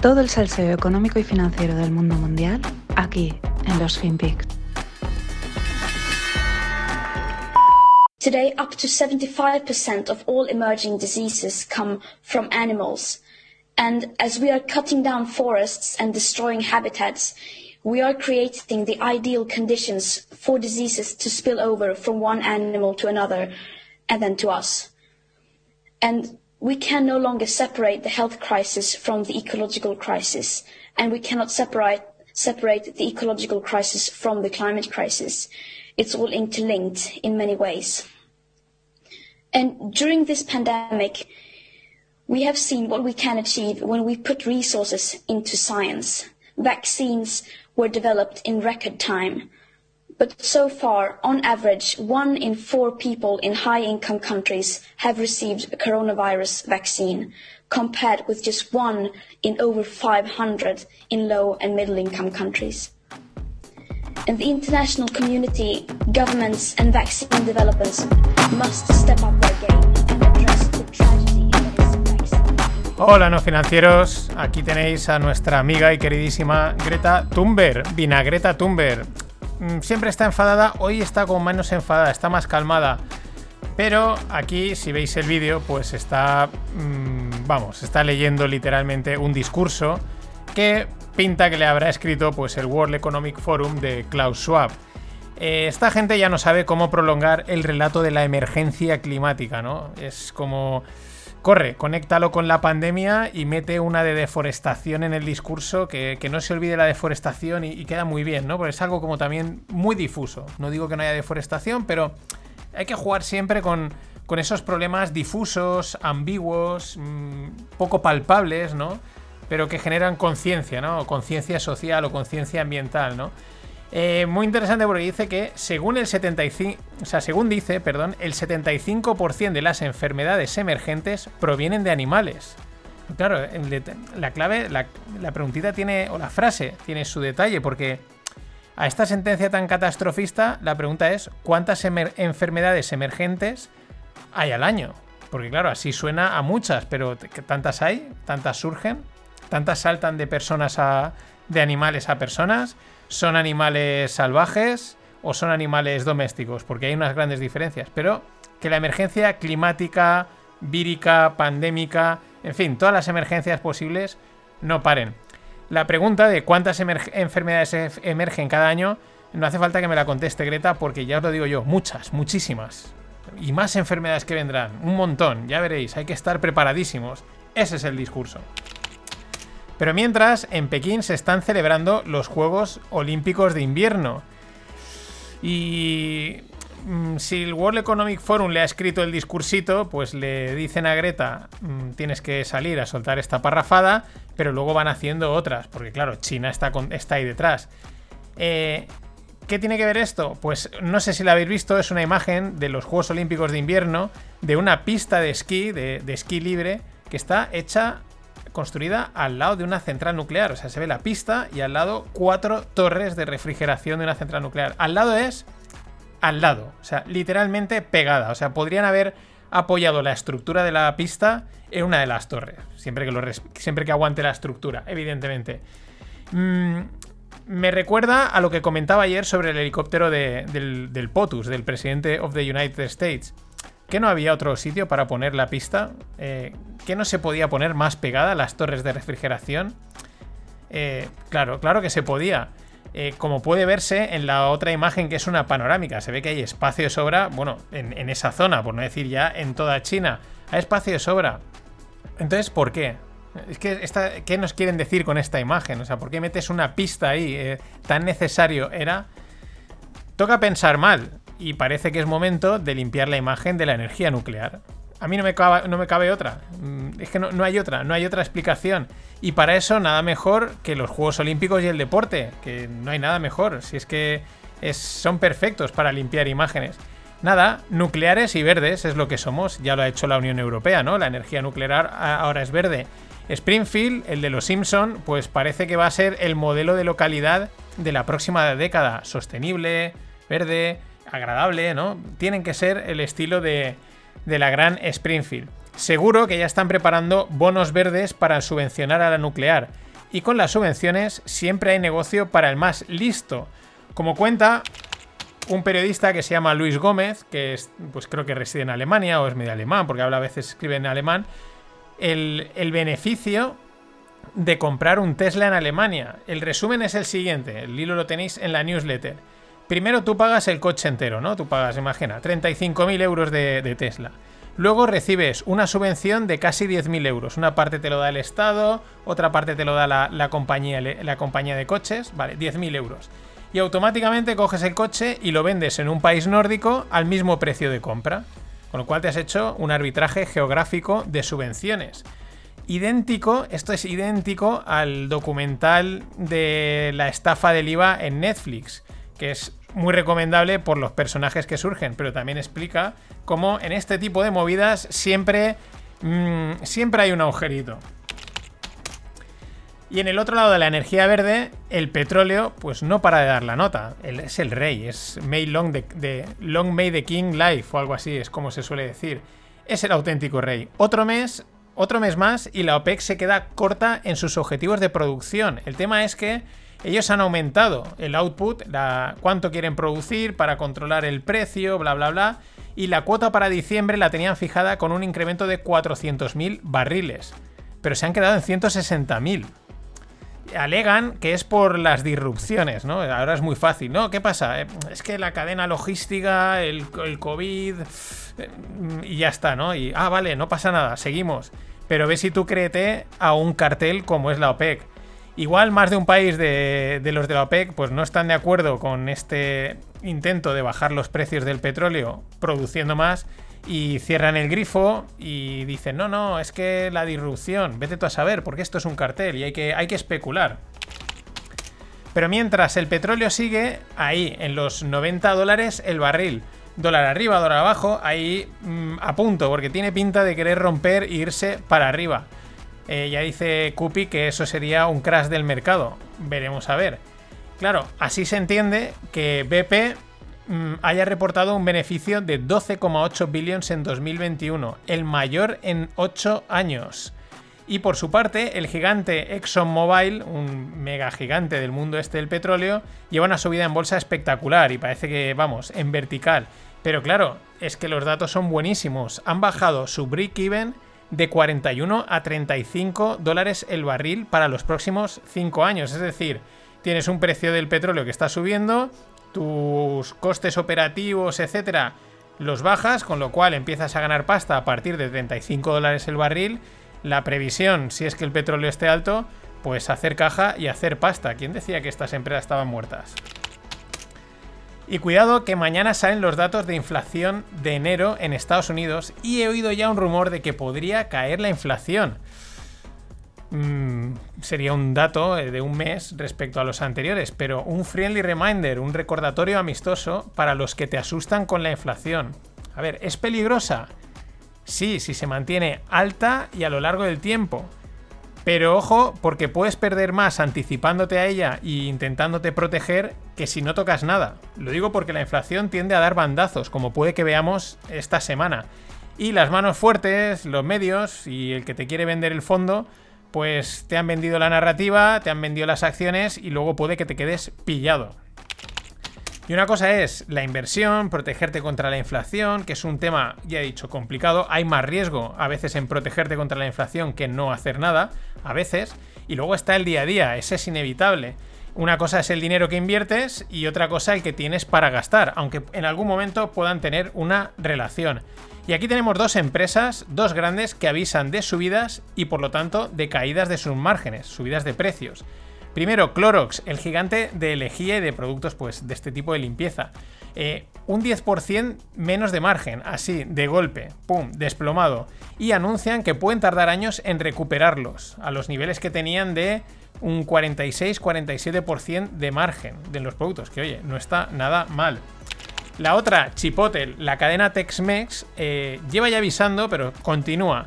Todo el salseo económico y financiero del mundo mundial aquí en los FinPix. Today, up to 75% of all emerging diseases come from animals. And as we are cutting down forests and destroying habitats, we are creating the ideal conditions for diseases to spill over from one animal to another and then to us. And we can no longer separate the health crisis from the ecological crisis, and we cannot separate, separate the ecological crisis from the climate crisis. It's all interlinked in many ways. And during this pandemic, we have seen what we can achieve when we put resources into science. Vaccines were developed in record time. But so far, on average, one in four people in high-income countries have received a coronavirus vaccine, compared with just one in over 500 in low and middle-income countries. And the international community, governments and vaccine developers must step up their game and address the tragedy that is vaccine. Hola no financieros, aquí tenéis a nuestra amiga y queridísima Greta Thunberg, Vinagreta Thunberg. Mm, Siempre está enfadada, hoy está como menos enfadada, está más calmada. Pero aquí, si veis el vídeo, pues está, mm, vamos, está leyendo literalmente un discurso que pinta que le habrá escrito pues el World Economic Forum de Klaus Schwab. Eh, esta gente ya no sabe cómo prolongar el relato de la emergencia climática, ¿no? Es como corre, conéctalo con la pandemia y mete una de deforestación en el discurso, que, que no se olvide la deforestación y, queda muy bien, ¿no? Porque es algo como también muy difuso. No digo que no haya deforestación, pero hay que jugar siempre con, con esos problemas difusos, ambiguos, mmm, poco palpables, ¿no? Pero que generan conciencia, ¿no? Conciencia social o conciencia ambiental, ¿no? Eh, muy interesante porque dice que según el 75, o sea, según dice, perdón, el 75% de las enfermedades emergentes provienen de animales. Claro, la clave, la, la preguntita tiene, o la frase tiene su detalle, porque a esta sentencia tan catastrofista, la pregunta es: ¿cuántas enfermedades emergentes hay al año? Porque, claro, así suena a muchas, pero ¿tantas hay? ¿Tantas surgen? ¿Tantas saltan de personas a. de animales a personas? ¿Son animales salvajes o son animales domésticos? Porque hay unas grandes diferencias. Pero que la emergencia climática, vírica, pandémica, en fin, todas las emergencias posibles no paren. La pregunta de cuántas enfermedades emergen cada año, no hace falta que me la conteste Greta, porque ya os lo digo yo, muchas, muchísimas. Y más enfermedades que vendrán, un montón, ya veréis, hay que estar preparadísimos. Ese es el discurso. Pero mientras, en Pekín se están celebrando los Juegos Olímpicos de Invierno. Y mmm, si el World Economic Forum le ha escrito el discursito, pues le dicen a Greta, mmm, tienes que salir a soltar esta parrafada, pero luego van haciendo otras, porque claro, China está, con, está ahí detrás. Eh, ¿Qué tiene que ver esto? Pues no sé si la habéis visto, es una imagen de los Juegos Olímpicos de Invierno, de una pista de esquí, de esquí libre, que está hecha construida al lado de una central nuclear. O sea, se ve la pista y al lado cuatro torres de refrigeración de una central nuclear. Al lado es al lado, o sea, literalmente pegada. O sea, podrían haber apoyado la estructura de la pista en una de las torres, siempre que, lo siempre que aguante la estructura, evidentemente. Mm, me recuerda a lo que comentaba ayer sobre el helicóptero de, del, del POTUS, del presidente of the United States que no había otro sitio para poner la pista, eh, que no se podía poner más pegada las torres de refrigeración. Eh, claro, claro que se podía. Eh, como puede verse en la otra imagen que es una panorámica, se ve que hay espacio de sobra, bueno, en, esa zona, por no decir ya en toda China, hay espacio de sobra. Entonces, ¿por qué? Es que, ¿qué nos quieren decir con esta imagen? O sea, ¿por qué metes una pista ahí? Tan necesario era. Toca pensar mal y parece que es momento de limpiar la imagen de la energía nuclear. A mí no me cabe, no me cabe otra. Mm, Es que no, no, hay otra, no hay otra explicación. Y para eso nada mejor que los Juegos Olímpicos y el deporte, que no hay nada mejor. Si es que es, son perfectos para limpiar imágenes. Nada, nucleares y verdes es lo que somos. Ya lo ha hecho la Unión Europea, ¿no? La energía nuclear ahora es verde. Springfield, el de los Simpson, pues parece que va a ser el modelo de localidad de la próxima década. Sostenible, verde, agradable, ¿no? Tienen que ser el estilo de, de la gran Springfield. Seguro que ya están preparando bonos verdes para subvencionar a la nuclear. y con las subvenciones siempre hay negocio para el más listo. Como cuenta un periodista que se llama Luis Gómez, que es, pues creo que reside en Alemania o es medio alemán, porque habla a veces escribe en alemán, el, el beneficio de comprar un Tesla en Alemania. El resumen es el siguiente, el hilo lo tenéis en la newsletter. Primero tú pagas el coche entero, ¿no? Tú pagas, imagina, 35.000 euros de, Tesla. Luego recibes una subvención de casi 10.000 euros. Una parte te lo da el Estado, otra parte te lo da la, compañía, la compañía de coches, vale, 10.000 euros. Y automáticamente coges el coche y lo vendes en un país nórdico al mismo precio de compra. Con lo cual te has hecho un arbitraje geográfico de subvenciones idéntico, esto es idéntico al documental de la estafa del IVA en Netflix, que es muy recomendable por los personajes que surgen, pero también explica cómo en este tipo de movidas siempre, mm, siempre hay un agujerito. Y en el otro lado de la energía verde, el petróleo, pues no para de dar la nota. es el rey, es May Long, de, Long May the King Life o algo así, es como se suele decir. Es el auténtico rey. Otro mes otro mes más y la OPEC se queda corta en sus objetivos de producción. El tema es que ellos han aumentado el output, la, cuánto quieren producir para controlar el precio, bla, bla, bla. Y la cuota para diciembre la tenían fijada con un incremento de 400.000 barriles. Pero se han quedado en 160.000 alegan que es por las disrupciones, ¿no? Ahora es muy fácil, ¿no? ¿Qué pasa? Eh, es que la cadena logística, el, COVID, eh, y ya está, ¿no? Y, ah, vale, no pasa nada, seguimos. Pero ve si tú créete a un cartel como es la OPEC. Igual más de un país de, los de la OPEC pues no están de acuerdo con este intento de bajar los precios del petróleo produciendo más y cierran el grifo y dicen, no, no, es que la disrupción, vete tú a saber, porque esto es un cartel y hay que, hay que especular. Pero mientras el petróleo sigue ahí, en los 90 dólares el barril, dólar arriba, dólar abajo, ahí mm, a punto, porque tiene pinta de querer romper e irse para arriba. Eh, ya dice Cupi que eso sería un crash del mercado. Veremos a ver. Claro, así se entiende que BP mm, haya reportado un beneficio de 12,8 billones en 2021, el mayor en 8 años. Y por su parte, el gigante ExxonMobil, un mega gigante del mundo este del petróleo, lleva una subida en bolsa espectacular y parece que, vamos, en vertical. Pero claro, es que los datos son buenísimos. Han bajado su break-even de 41 a 35 dólares el barril para los próximos 5 años. Es decir, tienes un precio del petróleo que está subiendo, tus costes operativos, etcétera, los bajas, con lo cual empiezas a ganar pasta a partir de 35 dólares el barril. La previsión, si es que el petróleo esté alto, pues hacer caja y hacer pasta. ¿Quién decía que estas empresas estaban muertas? Y cuidado que mañana salen los datos de inflación de enero en Estados Unidos y he oído ya un rumor de que podría caer la inflación. Mm, sería un dato eh, de un mes respecto a los anteriores, pero un friendly reminder, un recordatorio amistoso para los que te asustan con la inflación. A ver, ¿es peligrosa? Sí, si se mantiene alta y a lo largo del tiempo. Pero ojo, porque puedes perder más anticipándote a ella e intentándote proteger que si no tocas nada. Lo digo porque la inflación tiende a dar bandazos, como puede que veamos esta semana. Y las manos fuertes, los medios y el que te quiere vender el fondo, pues te han vendido la narrativa, te han vendido las acciones y luego puede que te quedes pillado. Y una cosa es la inversión, protegerte contra la inflación, que es un tema, ya he dicho, complicado. Hay más riesgo a veces en protegerte contra la inflación que no hacer nada, a veces. Y luego está el día a día, ese es inevitable. Una cosa es el dinero que inviertes y otra cosa el que tienes para gastar, aunque en algún momento puedan tener una relación. Y aquí tenemos dos empresas, dos grandes, que avisan de subidas y por lo tanto de caídas de sus márgenes, subidas de precios. Primero, Clorox, el gigante de lejía y de productos pues, de este tipo de limpieza. Eh, un 10% menos de margen, así, de golpe, pum, desplomado. Y anuncian que pueden tardar años en recuperarlos a los niveles que tenían de un 46-47% de margen de los productos, que oye, no está nada mal. La otra, Chipotle, la cadena Tex-Mex, eh, lleva ya avisando, pero continúa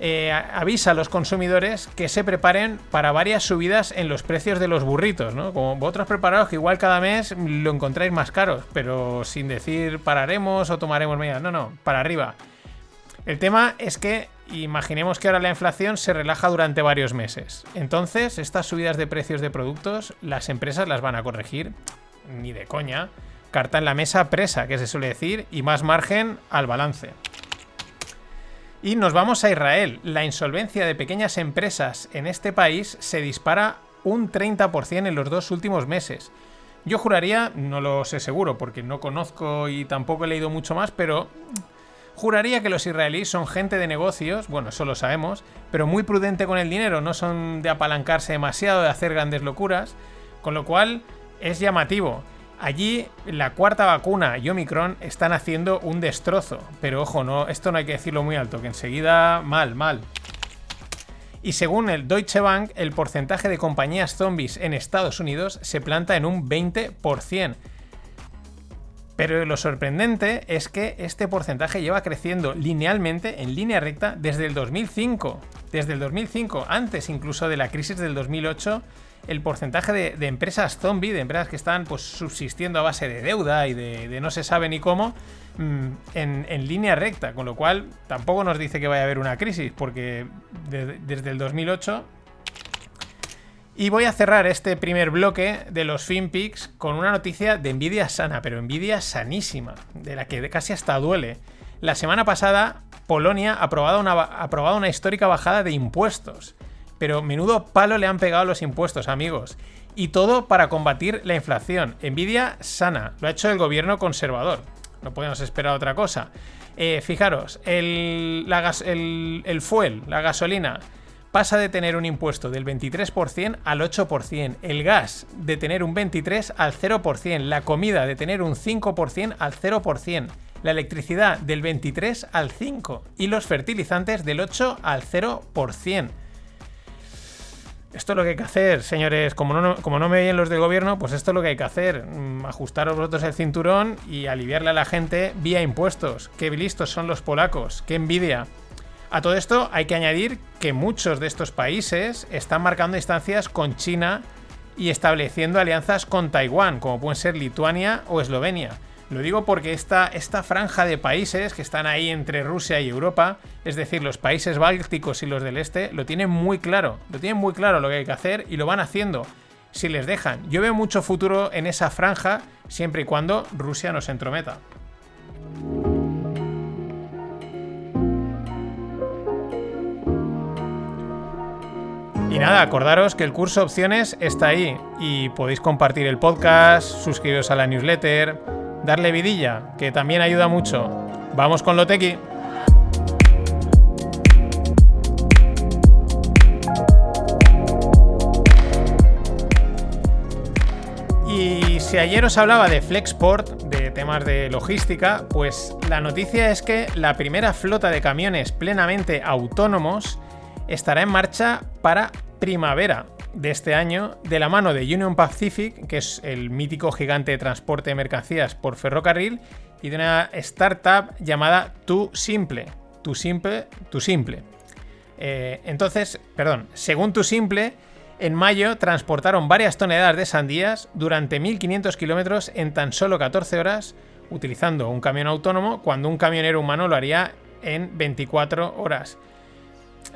eh, avisa a los consumidores que se preparen para varias subidas en los precios de los burritos, ¿no? Como vosotros preparados que igual cada mes lo encontráis más caros, pero sin decir pararemos o tomaremos medidas. No, no, para arriba. El tema es que Imaginemos que ahora la inflación se relaja durante varios meses. Entonces, estas subidas de precios de productos, las empresas las van a corregir. Ni de coña. Carta en la mesa presa, que se suele decir, y más margen al balance. Y nos vamos a Israel. La insolvencia de pequeñas empresas en este país se dispara un 30% en los dos últimos meses. Yo juraría, no lo sé seguro porque no conozco y tampoco he leído mucho más, pero juraría que los israelíes son gente de negocios, bueno, eso lo sabemos, pero muy prudente con el dinero, no son de apalancarse demasiado, de hacer grandes locuras, con lo cual es llamativo. Allí la cuarta vacuna y Omicron están haciendo un destrozo, pero ojo, no, esto no hay que decirlo muy alto, que enseguida mal, mal. Y según el Deutsche Bank, el porcentaje de compañías zombies en Estados Unidos se planta en un 20%. Pero lo sorprendente es que este porcentaje lleva creciendo linealmente, en línea recta, desde el 2005. Desde el 2005, antes incluso de la crisis del 2008, el porcentaje de, empresas zombie, de empresas que están pues, subsistiendo a base de deuda y de, no se sabe ni cómo, mm, en, línea recta. Con lo cual, tampoco nos dice que vaya a haber una crisis, porque desde el 2008 y voy a cerrar este primer bloque de los FinPix con una noticia de envidia sana, pero envidia sanísima, de la que casi hasta duele. La semana pasada, Polonia ha aprobado una, ha aprobado una histórica bajada de impuestos. Pero menudo palo le han pegado los impuestos, amigos. Y todo para combatir la inflación. Envidia sana. Lo ha hecho el gobierno conservador. No podemos esperar otra cosa. Eh, fijaros, el, el, fuel, la gasolina, pasa de tener un impuesto del 23% al 8%, el gas de tener un 23% al 0%, la comida de tener un 5% al 0%, la electricidad del 23% al 5% y los fertilizantes del 8% al 0%. Esto es lo que hay que hacer, señores. Como no, como no me oyen los del gobierno, pues esto es lo que hay que hacer. Mm, ajustaros vosotros el cinturón y aliviarle a la gente vía impuestos. Qué listos son los polacos, qué envidia. A todo esto hay que añadir que muchos de estos países están marcando distancias con China y estableciendo alianzas con Taiwán, como pueden ser Lituania o Eslovenia. Lo digo porque esta, esta franja de países que están ahí entre Rusia y Europa, es decir, los países bálticos y los del este, lo tienen muy claro. Lo tienen muy claro lo que hay que hacer y lo van haciendo si les dejan. Yo veo mucho futuro en esa franja siempre y cuando Rusia nos entrometa. Y nada, acordaros que el curso opciones está ahí y podéis compartir el podcast, suscribiros a la newsletter, darle vidilla, que también ayuda mucho. Vamos con lo. Y si ayer os hablaba de Flexport, de temas de logística, pues la noticia es que la primera flota de camiones plenamente autónomos estará en marcha para primavera de este año de la mano de Union Pacific, que es el mítico gigante de transporte de mercancías por ferrocarril, y de una startup llamada Tu Simple. Tu Simple, Tu Simple. Eh, entonces, perdón, según Tu Simple, en mayo transportaron varias toneladas de sandías durante 1500 kilómetros en tan solo 14 horas, utilizando un camión autónomo, cuando un camionero humano lo haría en 24 horas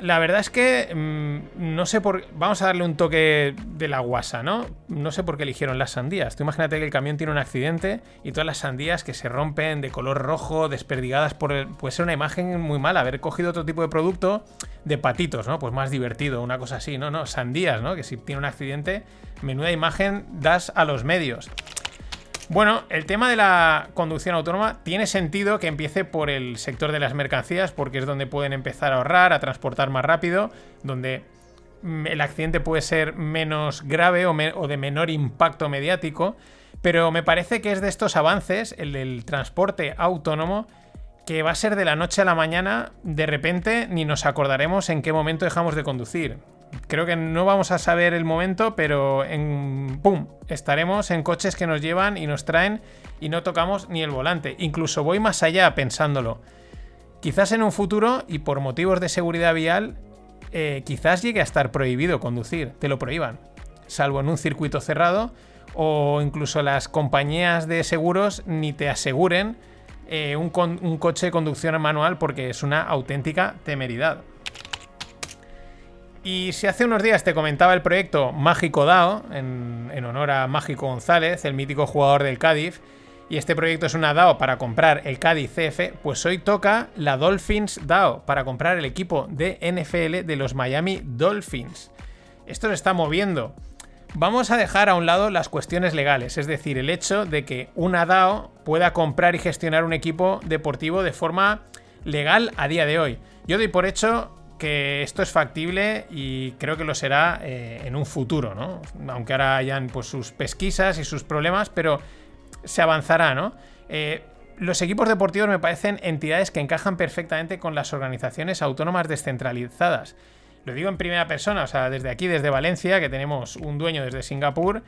la verdad es que mm, no sé por. Vamos a darle un toque de la guasa, ¿no? No sé por qué eligieron las sandías. Tú imagínate que el camión tiene un accidente y todas las sandías que se rompen de color rojo, desperdigadas por el. Puede ser una imagen muy mala. Haber cogido otro tipo de producto de patitos, ¿no? Pues más divertido, una cosa así, ¿no? No, sandías, ¿no? Que si tiene un accidente, menuda imagen das a los medios. Bueno, el tema de la conducción autónoma tiene sentido que empiece por el sector de las mercancías, porque es donde pueden empezar a ahorrar, a transportar más rápido, donde mm, el accidente puede ser menos grave o, de menor impacto mediático. Pero me parece que es de estos avances, el del transporte autónomo, que va a ser de la noche a la mañana, de repente ni nos acordaremos en qué momento dejamos de conducir creo que no vamos a saber el momento, pero en ¡pum! Estaremos en coches que nos llevan y nos traen y no tocamos ni el volante. Incluso voy más allá pensándolo. Quizás en un futuro, y por motivos de seguridad vial, eh, quizás llegue a estar prohibido conducir, te lo prohíban, salvo en un circuito cerrado, o incluso las compañías de seguros ni te aseguren eh, un, un coche de conducción manual porque es una auténtica temeridad. Y si hace unos días te comentaba el proyecto Mágico DAO, en, honor a Mágico González, el mítico jugador del Cádiz, y este proyecto es una DAO para comprar el Cádiz CF, pues hoy toca la Dolphins DAO para comprar el equipo de NFL de los Miami Dolphins. Esto se está moviendo. Vamos a dejar a un lado las cuestiones legales, es decir, el hecho de que una DAO pueda comprar y gestionar un equipo deportivo de forma legal a día de hoy. Yo doy por hecho que esto es factible y creo que lo será eh, en un futuro, ¿no? Aunque ahora hayan pues, sus pesquisas y sus problemas, pero se avanzará, ¿no? Eh, los equipos deportivos me parecen entidades que encajan perfectamente con las organizaciones autónomas descentralizadas. Lo digo en primera persona, o sea, desde aquí, desde Valencia, que tenemos un dueño desde Singapur,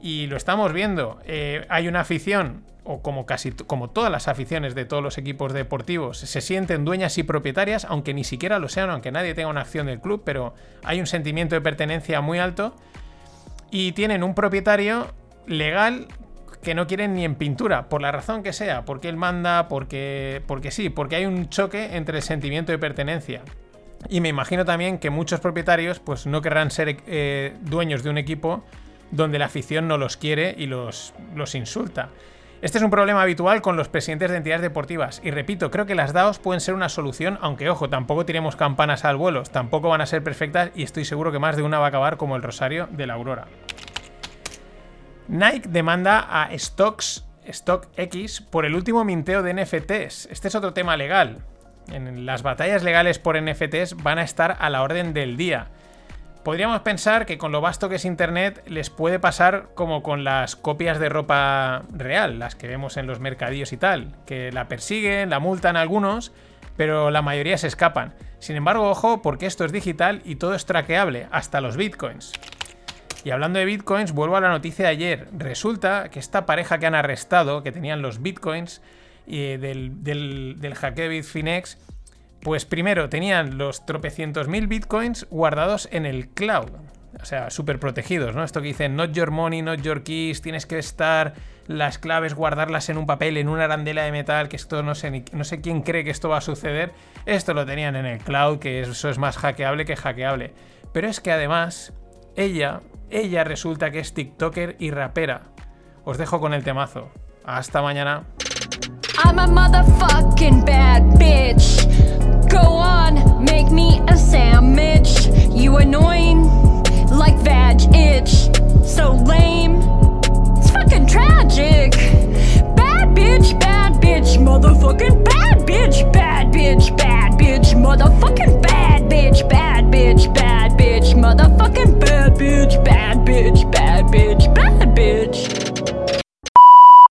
y lo estamos viendo. Eh, hay una afición o como casi como todas las aficiones de todos los equipos deportivos, se sienten dueñas y propietarias, aunque ni siquiera lo sean, aunque nadie tenga una acción del club, pero hay un sentimiento de pertenencia muy alto y tienen un propietario legal que no quieren ni en pintura, por la razón que sea, porque él manda, porque, porque sí, porque hay un choque entre el sentimiento de pertenencia. Y me imagino también que muchos propietarios pues no querrán ser eh, dueños de un equipo donde la afición no los quiere y los, los insulta. Este es un problema habitual con los presidentes de entidades deportivas. Y repito, creo que las DAOs pueden ser una solución, aunque ojo, tampoco tiremos campanas al vuelo, tampoco van a ser perfectas y estoy seguro que más de una va a acabar como el rosario de la aurora. Nike demanda a Stocks, StockX por el último minteo de NFTs. Este es otro tema legal. En las batallas legales por NFTs van a estar a la orden del día. Podríamos pensar que con lo vasto que es Internet les puede pasar como con las copias de ropa real, las que vemos en los mercadillos y tal, que la persiguen, la multan algunos, pero la mayoría se escapan. Sin embargo, ojo, porque esto es digital y todo es traqueable, hasta los bitcoins. Y hablando de bitcoins, vuelvo a la noticia de ayer. Resulta que esta pareja que han arrestado, que tenían los bitcoins y del, del, del hackeo Bitfinex, pues primero tenían los tropecientos mil bitcoins guardados en el cloud. O sea, súper protegidos, ¿no? Esto que dicen, not your money, not your keys, tienes que estar las claves, guardarlas en un papel, en una arandela de metal, que esto no sé, no sé quién cree que esto va a suceder. Esto lo tenían en el cloud, que eso es más hackeable que hackeable. Pero es que además, ella, ella resulta que es TikToker y rapera. Os dejo con el temazo. Hasta mañana. I'm a motherfucking bad bitch. Go on, make me a sandwich. You annoying, like vag itch. So lame, it's fucking tragic. Bad bitch, bad bitch, motherfucking bad bitch, bad bitch, bad bitch, motherfucking bad bitch, bad bitch, bad bitch, motherfucking bad bitch, bad bitch, bad bitch, bad bitch.